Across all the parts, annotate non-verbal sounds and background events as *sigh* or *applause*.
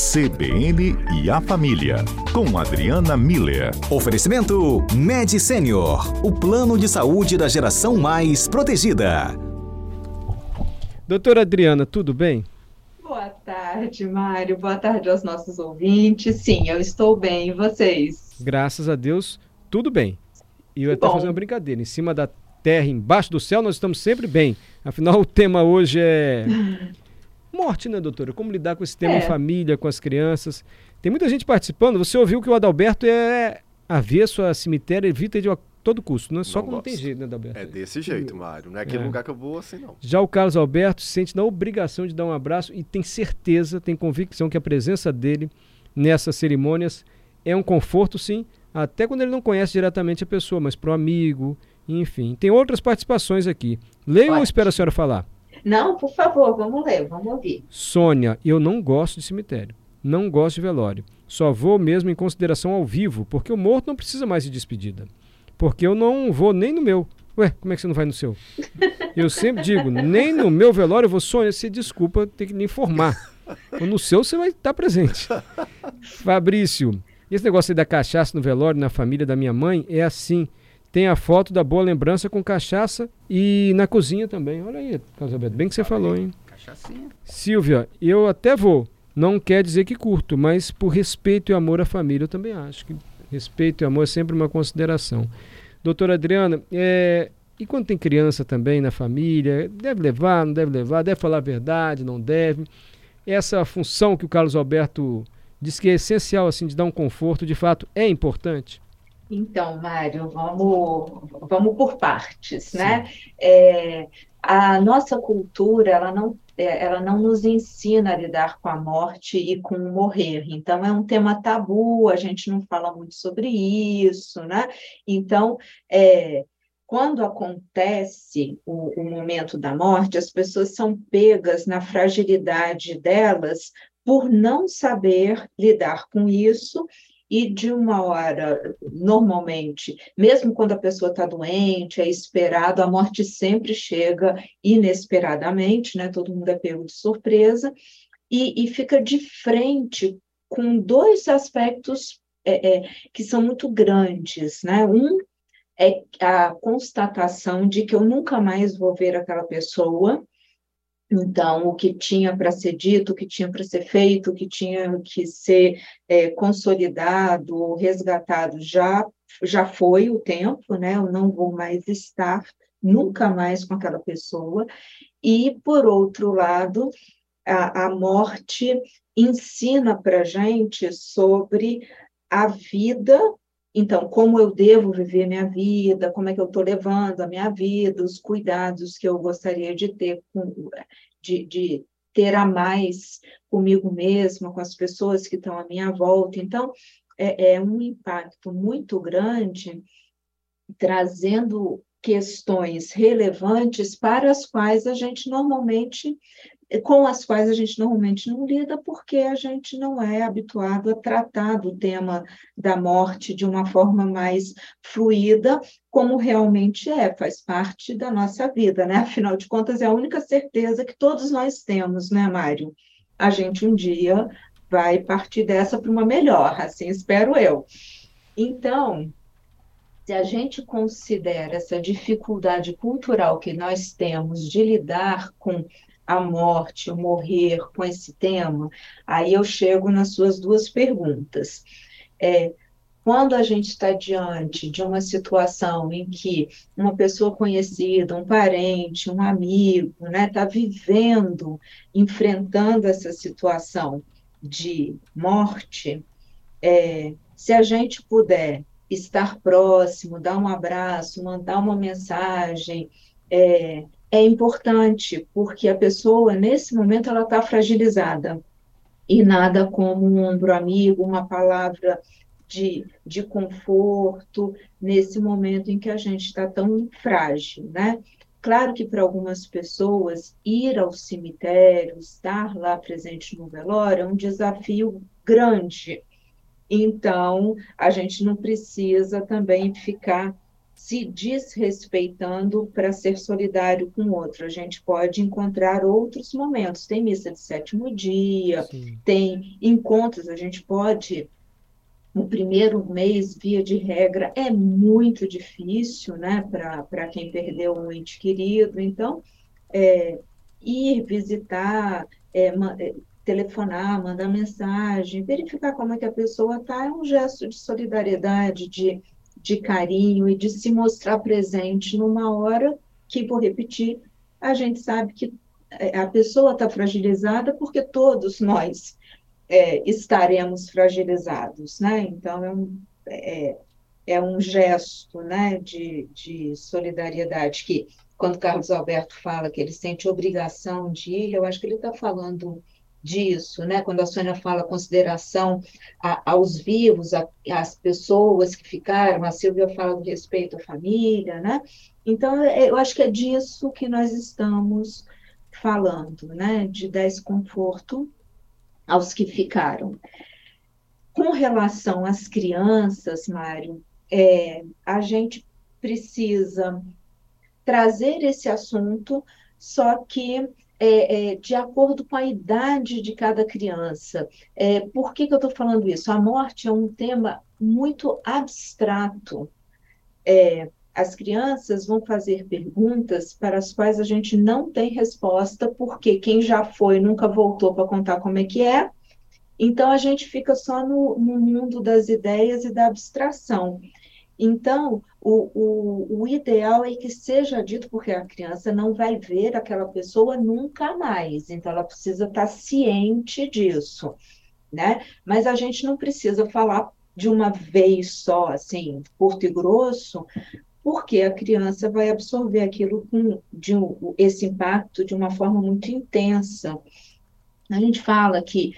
CBN e a Família, com Adriana Miller. Oferecimento Med Senior, o plano de saúde da geração mais protegida. Doutora Adriana, tudo bem? Boa tarde, Mário. Boa tarde aos nossos ouvintes. Sim, eu estou bem. E vocês? Graças a Deus, tudo bem. E eu até fazer uma brincadeira. Em cima da terra, embaixo do céu, nós estamos sempre bem. Afinal, o tema hoje é *laughs* morte, né, doutora? Como lidar com esse tema é. em família, com as crianças. Tem muita gente participando. Você ouviu que o Adalberto é avesso a cemitério, evita de todo custo, né? Só não quando não tem jeito, né, Adalberto? É desse jeito, Mário. Não é aquele é. lugar que eu vou assim, não. Já o Carlos Alberto se sente na obrigação de dar um abraço e tem certeza, tem convicção que a presença dele nessas cerimônias é um conforto, sim, até quando ele não conhece diretamente a pessoa, mas para o amigo, enfim. Tem outras participações aqui. Leia ou espera a senhora falar? Não, por favor, vamos ler, vamos ouvir. Sônia, eu não gosto de cemitério. Não gosto de velório. Só vou mesmo em consideração ao vivo, porque o morto não precisa mais de despedida. Porque eu não vou nem no meu. Ué, como é que você não vai no seu? Eu sempre digo, nem no meu velório eu vou, Sônia, você desculpa, tem que me informar. No seu você vai estar presente. Fabrício, esse negócio aí da cachaça no velório, na família da minha mãe, é assim. Tem a foto da boa lembrança com cachaça e na cozinha também. Olha aí, Carlos Alberto, bem que você falou, hein? Cachaçinha. Silvia, eu até vou. Não quer dizer que curto, mas por respeito e amor à família, eu também acho que respeito e amor é sempre uma consideração. Doutora Adriana, é, e quando tem criança também na família, deve levar, não deve levar, deve falar a verdade, não deve. Essa função que o Carlos Alberto diz que é essencial, assim, de dar um conforto, de fato, é importante? Então, Mário, vamos, vamos por partes, né? É, a nossa cultura, ela não, é, ela não nos ensina a lidar com a morte e com o morrer. Então, é um tema tabu, a gente não fala muito sobre isso, né? Então, é, quando acontece o, o momento da morte, as pessoas são pegas na fragilidade delas por não saber lidar com isso e de uma hora, normalmente, mesmo quando a pessoa está doente, é esperado, a morte sempre chega inesperadamente, né? Todo mundo é pego de surpresa, e, e fica de frente com dois aspectos é, é, que são muito grandes, né? Um é a constatação de que eu nunca mais vou ver aquela pessoa, então, o que tinha para ser dito, o que tinha para ser feito, o que tinha que ser é, consolidado, resgatado, já, já foi o tempo, né? Eu não vou mais estar nunca mais com aquela pessoa. E, por outro lado, a, a morte ensina para gente sobre a vida então, como eu devo viver minha vida, como é que eu estou levando a minha vida, os cuidados que eu gostaria de ter, com, de, de ter a mais comigo mesma, com as pessoas que estão à minha volta. Então, é, é um impacto muito grande, trazendo questões relevantes para as quais a gente normalmente com as quais a gente normalmente não lida, porque a gente não é habituado a tratar do tema da morte de uma forma mais fluida, como realmente é, faz parte da nossa vida, né? Afinal de contas, é a única certeza que todos nós temos, né, Mário? A gente um dia vai partir dessa para uma melhor, assim espero eu. Então, se a gente considera essa dificuldade cultural que nós temos de lidar com a morte, o morrer com esse tema, aí eu chego nas suas duas perguntas. É, quando a gente está diante de uma situação em que uma pessoa conhecida, um parente, um amigo, está né, tá vivendo, enfrentando essa situação de morte, é, se a gente puder estar próximo, dar um abraço, mandar uma mensagem, é, é importante, porque a pessoa, nesse momento, ela está fragilizada. E nada como um ombro amigo, uma palavra de, de conforto, nesse momento em que a gente está tão frágil, né? Claro que para algumas pessoas, ir ao cemitério, estar lá presente no velório, é um desafio grande. Então, a gente não precisa também ficar se desrespeitando para ser solidário com o outro. A gente pode encontrar outros momentos. Tem missa de sétimo dia, Sim. tem encontros, a gente pode. O primeiro mês, via de regra, é muito difícil, né, para quem perdeu um ente querido. Então, é, ir visitar, é, é, telefonar, mandar mensagem, verificar como é que a pessoa está, é um gesto de solidariedade, de de carinho e de se mostrar presente numa hora que, vou repetir, a gente sabe que é, a pessoa está fragilizada porque todos nós é, estaremos fragilizados, né? Então, é um, é, é um gesto né, de, de solidariedade que, quando Carlos Alberto fala que ele sente obrigação de ir, eu acho que ele está falando disso, né? Quando a Sônia fala consideração a, aos vivos, às pessoas que ficaram, a Silvia fala do respeito à família, né? Então, é, eu acho que é disso que nós estamos falando, né? De dar esse conforto aos que ficaram. Com relação às crianças, Mário, é, a gente precisa trazer esse assunto, só que é, é, de acordo com a idade de cada criança. É, por que, que eu estou falando isso? A morte é um tema muito abstrato. É, as crianças vão fazer perguntas para as quais a gente não tem resposta, porque quem já foi nunca voltou para contar como é que é. Então a gente fica só no, no mundo das ideias e da abstração. Então, o, o, o, ideal é que seja dito, porque a criança não vai ver aquela pessoa nunca mais, então ela precisa estar ciente disso, né? Mas a gente não precisa falar de uma vez só, assim, curto e grosso, porque a criança vai absorver aquilo com de um, esse impacto de uma forma muito intensa. A gente fala que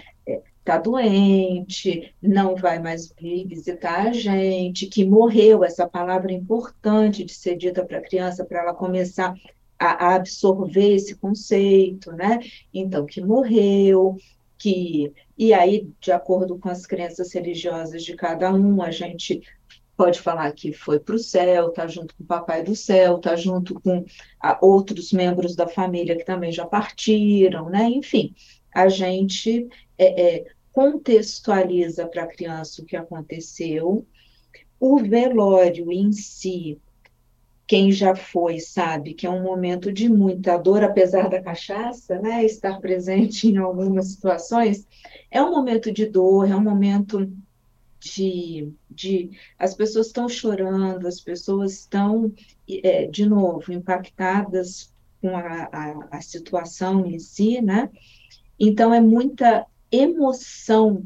está doente, não vai mais vir visitar a gente, que morreu, essa palavra importante de ser dita para a criança, para ela começar a, a, absorver esse conceito, né? Então, que morreu, que. E aí, de acordo com as crenças religiosas de cada um, a gente pode falar que foi para o céu, está junto com o papai do céu, está junto com a, outros membros da família que também já partiram, né? Enfim, a gente é, é, contextualiza para a criança o que aconteceu. O velório em si, quem já foi sabe que é um momento de muita dor, apesar da cachaça, né, estar presente em algumas situações, é um momento de dor, é um momento de, de as pessoas estão chorando, as pessoas estão, é, de novo, impactadas com a, a, a situação em si, né? Então, é muita emoção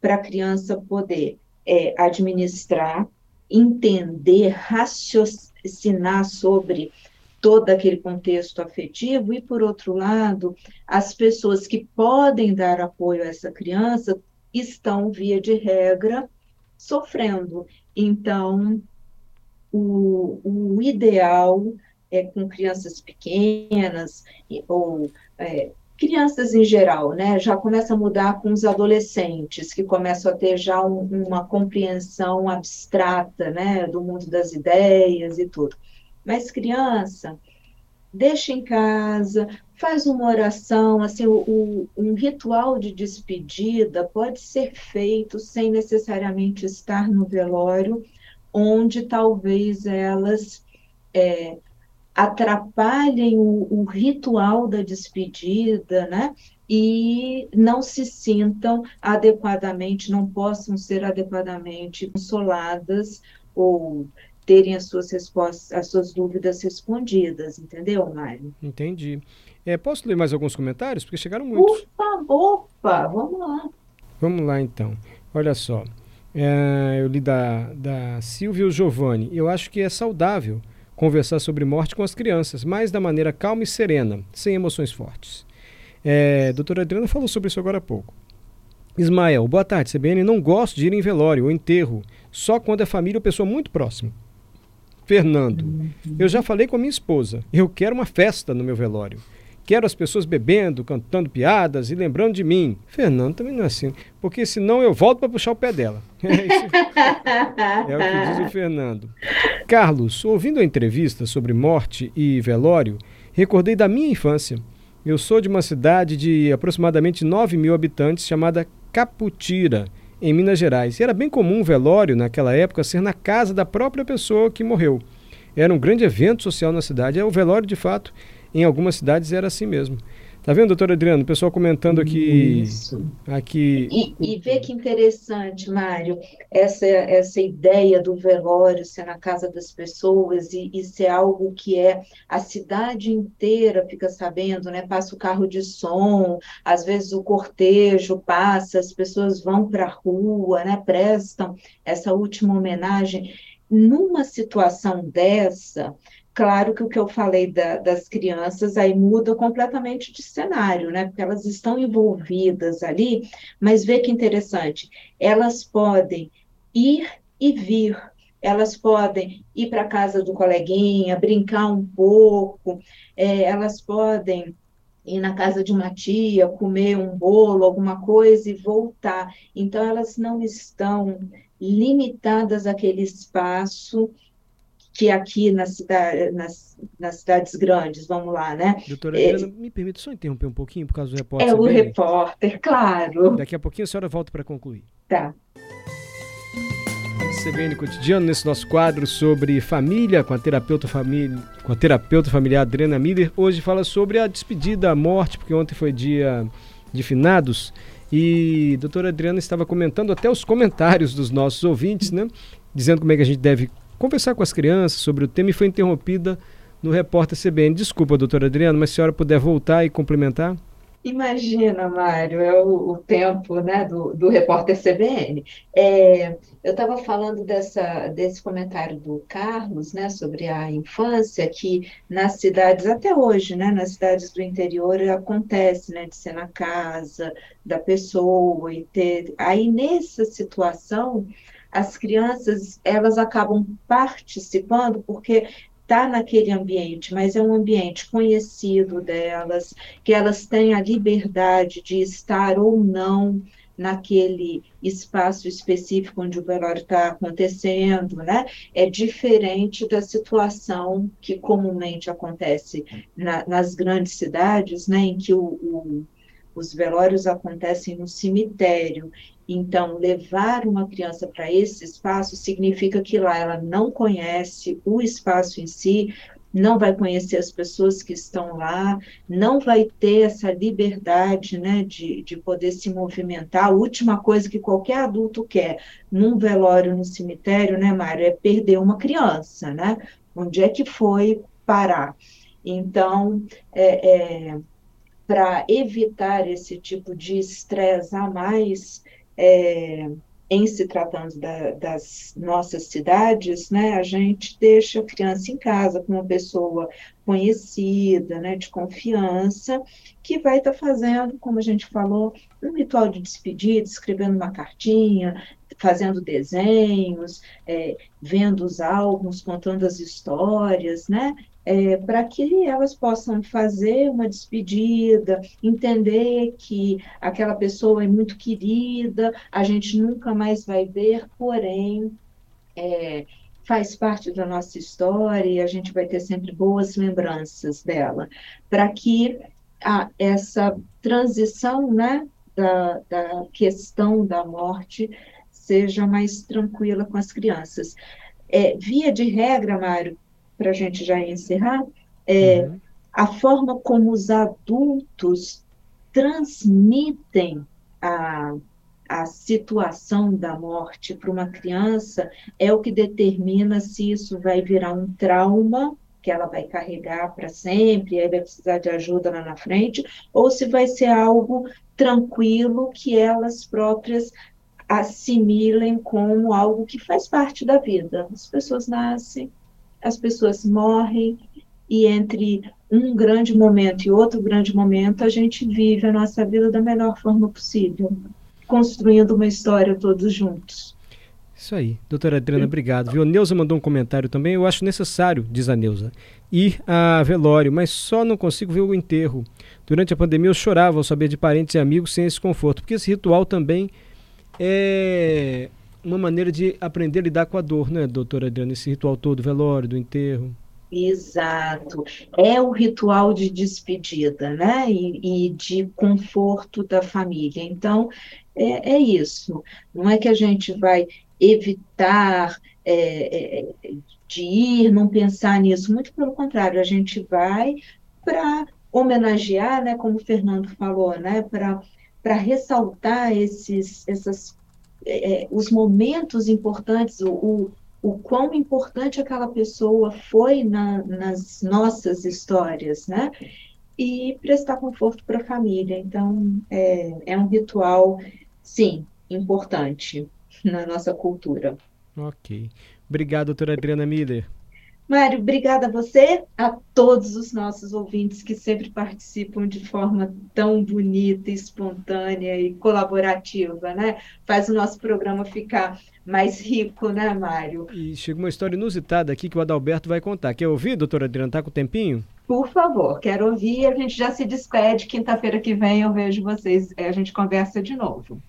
para a criança poder é, administrar, entender, raciocinar sobre todo aquele contexto afetivo, e, por outro lado, as pessoas que podem dar apoio a essa criança estão, via de regra, sofrendo. Então, o, o ideal é com crianças pequenas ou é, crianças em geral, né, já começa a mudar com os adolescentes, que começam a ter já um, uma compreensão abstrata, né, do mundo das ideias e tudo. Mas criança, deixa em casa, faz uma oração, assim, o, o, um ritual de despedida pode ser feito sem necessariamente estar no velório, onde talvez elas é, atrapalhem o, o ritual da despedida, né? E não se sintam adequadamente, não possam ser adequadamente consoladas ou terem as suas respostas, as suas dúvidas respondidas, entendeu, Mário? Entendi. É, posso ler mais alguns comentários? Porque chegaram muitos. Opa, opa, vamos lá. Vamos lá, então. Olha só. É, eu li da, da Silvia Giovanni. Eu acho que é saudável conversar sobre morte com as crianças, mas da maneira calma e serena, sem emoções fortes. É, doutora Adriana falou sobre isso agora há pouco. Ismael, boa tarde, CBN. Não gosto de ir em velório ou enterro, só quando é família ou pessoa muito próxima. Fernando, eu já falei com a minha esposa, eu quero uma festa no meu velório. Quero as pessoas bebendo, cantando piadas e lembrando de mim. Fernando também não é assim, porque senão eu volto para puxar o pé dela. *laughs* É, é o que diz o Fernando. Carlos, ouvindo a entrevista sobre morte e velório, recordei da minha infância. Eu sou de uma cidade de aproximadamente 9 mil habitantes chamada Caputira, em Minas Gerais. E era bem comum o velório, naquela época, ser na casa da própria pessoa que morreu. Era um grande evento social na cidade. É o velório, de fato, em algumas cidades era assim mesmo. Tá vendo, doutor Adriano? O pessoal comentando aqui. Isso. aqui... E, e vê que interessante, Mário, essa, essa ideia do velório ser na casa das pessoas e, e ser algo que é a cidade inteira fica sabendo, né? Passa o carro de som, às vezes o cortejo passa, as pessoas vão para a rua, né? Prestam essa última homenagem. Numa situação dessa, Claro que o que eu falei da, das crianças aí muda completamente de cenário, né? Porque elas estão envolvidas ali, mas vê que interessante, elas podem ir e vir, elas podem ir para a casa do coleguinha, brincar um pouco, é, elas podem ir na casa de uma tia, comer um bolo, alguma coisa e voltar. Então, elas não estão limitadas àquele espaço que aqui na cidade, nas, nas cidades grandes, vamos lá, né? Doutora Adriana, é, me permite só interromper um pouquinho por causa do repórter. É o repórter, claro. Daqui a pouquinho a senhora volta para concluir. Tá. CBN Cotidiano, nesse nosso quadro sobre família, com a terapeuta, família, com a terapeuta familiar Adriana Miller, hoje fala sobre a despedida, a morte, porque ontem foi dia de finados, e a doutora Adriana estava comentando até os comentários dos nossos ouvintes, né? Dizendo como é que a gente deve conversar com as crianças sobre o tema e foi interrompida no repórter CBN. Desculpa, doutora Adriana, mas se a senhora puder voltar e complementar. Imagina, Mário, é o, o tempo né, do, do repórter CBN. É, eu estava falando dessa, desse comentário do Carlos né, sobre a infância, que nas cidades, até hoje, né, nas cidades do interior, acontece né, de ser na casa da pessoa e ter. Aí, nessa situação, as crianças elas acabam participando porque está naquele ambiente, mas é um ambiente conhecido delas, que elas têm a liberdade de estar ou não naquele espaço específico onde o velório está acontecendo, né? É diferente da situação que comumente acontece na, nas grandes cidades, né? Em que o, o os velórios acontecem no cemitério então, levar uma criança para esse espaço significa que lá ela não conhece o espaço em si, não vai conhecer as pessoas que estão lá, não vai ter essa liberdade né, de, de poder se movimentar. A última coisa que qualquer adulto quer num velório no cemitério, né, Mário, é perder uma criança, né? Onde é que foi parar? Então, é, é, para evitar esse tipo de estresse a mais, é, em se tratando da, das nossas cidades, né, a gente deixa a criança em casa com uma pessoa conhecida, né, de confiança, que vai estar tá fazendo, como a gente falou, um ritual de despedida, escrevendo uma cartinha, fazendo desenhos, é, vendo os álbuns, contando as histórias, né? é, para que elas possam fazer uma despedida, entender que aquela pessoa é muito querida, a gente nunca mais vai ver, porém é, faz parte da nossa história e a gente vai ter sempre boas lembranças dela, para que a, essa transição né, da, da questão da morte seja mais tranquila com as crianças. É, via de regra, Mário, para a gente já encerrar, é uhum. a forma como os adultos transmitem a, a situação da morte para uma criança é o que determina se isso vai virar um trauma que ela vai carregar para sempre, aí vai precisar de ajuda lá na frente, ou se vai ser algo tranquilo que elas próprias assimilem como algo que faz parte da vida. As pessoas nascem, as pessoas morrem e entre um grande momento e outro grande momento a gente vive a nossa vida da melhor forma possível, construindo uma história todos juntos. Isso aí. Doutora Adriana, obrigado. Viu? A Neuza mandou um comentário também. Eu acho necessário, diz a Neuza, ir a velório, mas só não consigo ver o enterro. Durante a pandemia eu chorava ao saber de parentes e amigos sem esse conforto, porque esse ritual também é uma maneira de aprender a lidar com a dor, né, doutora Adriana? Esse ritual todo, velório, do enterro. Exato. É o ritual de despedida, né? E, e de conforto da família. Então, é, é, isso. Não é que a gente vai evitar é, é, de ir, não pensar nisso. Muito pelo contrário, a gente vai para homenagear, né? Como o Fernando falou, né? Para ressaltar esses, essas é, é, os momentos importantes, o, o, o, quão importante aquela pessoa foi na, nas nossas histórias, né? E prestar conforto para a família. Então, é, é um ritual, sim, importante na nossa cultura. Ok. Obrigado, doutora Adriana Miller. Mário, obrigada a você, a todos os nossos ouvintes que sempre participam de forma tão bonita, espontânea e colaborativa, né? Faz o nosso programa ficar mais rico, né, Mário? E chega uma história inusitada aqui que o Adalberto vai contar. Quer ouvir, doutora Adriana? Tá com o tempinho? Por favor, quero ouvir. A gente já se despede. Quinta-feira que vem eu vejo vocês. A gente conversa de novo.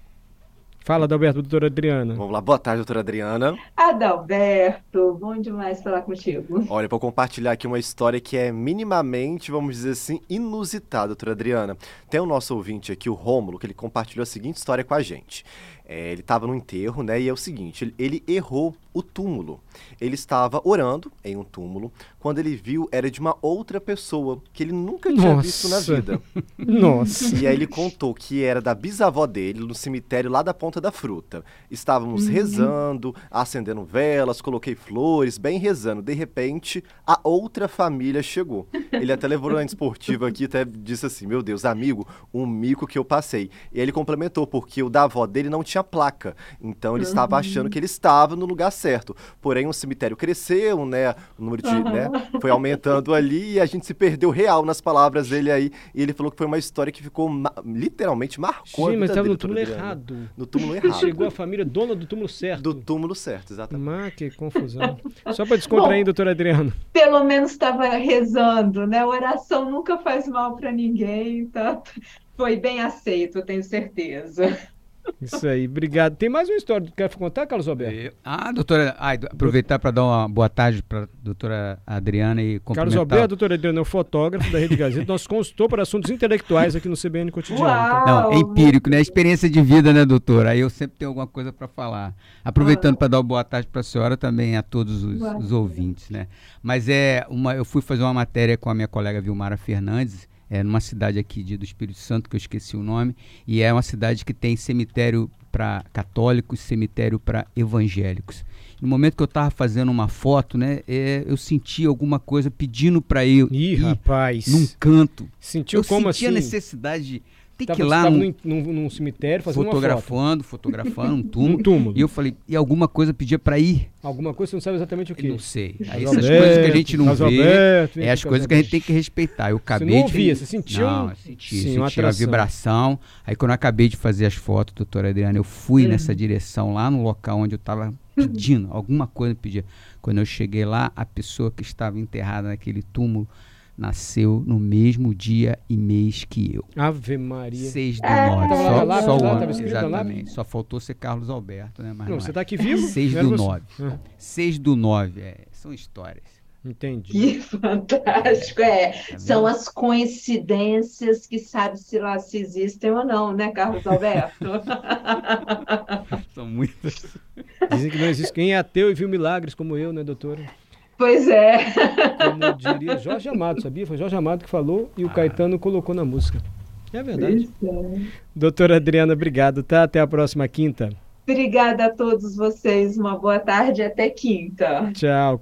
Fala, Adalberto, doutora Adriana. Vamos lá, boa tarde, doutora Adriana. Adalberto, bom demais falar contigo. Olha, vou compartilhar aqui uma história que é minimamente, vamos dizer assim, inusitada, doutora Adriana. Tem o nosso ouvinte aqui, o Rômulo, que ele compartilhou a seguinte história com a gente. É, ele estava no enterro, né? E é o seguinte, ele, ele, errou o túmulo. Ele estava orando em um túmulo quando ele viu era de uma outra pessoa que ele nunca tinha Nossa. visto na vida. *laughs* Nossa. E aí ele contou que era da bisavó dele no cemitério lá da Ponta da Fruta. Estávamos uhum. rezando, acendendo velas, coloquei flores, bem rezando. De repente, a outra família chegou. Ele até levou na esportiva aqui, até disse assim: "Meu Deus, amigo, um mico que eu passei". E ele complementou porque o da avó dele não tinha placa. Então ele uhum. estava achando que ele estava no lugar certo. Porém, o cemitério cresceu, né? O número de. Uhum. Né, foi aumentando ali e a gente se perdeu real nas palavras dele aí. E ele falou que foi uma história que ficou ma literalmente marcou. Sim, mas estava no túmulo errado. No túmulo errado. Chegou a família dona do túmulo certo. Do túmulo certo, exatamente. Mas que confusão. Só para descontrair, Bom, doutor Adriano. Pelo menos estava rezando, né? oração nunca faz mal para ninguém, então *laughs* foi bem aceito, tenho certeza. Isso aí, obrigado. Tem mais uma história que quer contar, Carlos Alberto? Ah, doutora, ai, aproveitar para dar uma boa tarde para a doutora Adriana e cumprimentar. Carlos Alberto, doutora Adriana, é o fotógrafo da Rede Gazeta, nosso consultor para assuntos intelectuais aqui no CBN Cotidiano. Tá? Não, é empírico, né? Experiência de vida, né, doutora? Aí eu sempre tenho alguma coisa para falar. Aproveitando para dar uma boa tarde para a senhora também a todos os, os ouvintes, né? Mas é uma, eu fui fazer uma matéria com a minha colega Vilmara Fernandes, é numa cidade aqui de, do Espírito Santo, que eu esqueci o nome, e é uma cidade que tem cemitério para católicos, cemitério para evangélicos. No momento que eu estava fazendo uma foto, né, é, eu senti alguma coisa pedindo para eu Ih, ir rapaz. num canto. Sentiu eu como senti assim? a necessidade de tem tava, que ir lá num, num, num, cemitério fazendo fotografando, fotografando um *laughs* túmulo. um túmulo. E eu falei, e alguma coisa pedia para ir? Alguma coisa você não sabe exatamente o que? Não sei. Aí essas Alberto, coisas que a gente não vê, Alberto, é as coisas que a gente tem que respeitar. Eu acabei você não ouvia, de... você sentiu? Não, eu senti, Sim, senti a vibração. Aí quando eu acabei de fazer as fotos, doutora Adriana, eu fui hum. nessa direção lá no local onde eu estava pedindo, alguma coisa pedia. Quando eu cheguei lá, a pessoa que estava enterrada naquele túmulo nasceu no mesmo dia e mês que eu. Ave Maria. 6 do é, 9. Só, lá, só lá, ano, exatamente. Só faltou ser Carlos Alberto, né? Mas não, não você está aqui vivo? 6 do 9. 6 do 9. É, são histórias. Entendi. Que *laughs* fantástico. É, tá são as coincidências que sabe se lá se existem ou não, né, Carlos Alberto? *laughs* são muitas. Dizem que não existe quem é ateu e viu milagres como eu, né, doutora? Pois é. Como diria Jorge Amado, sabia? Foi Jorge Amado que falou e o ah. Caetano colocou na música. É verdade. É. Doutora Adriana, obrigado, tá? Até a próxima quinta. Obrigada a todos vocês. Uma boa tarde até quinta. Tchau.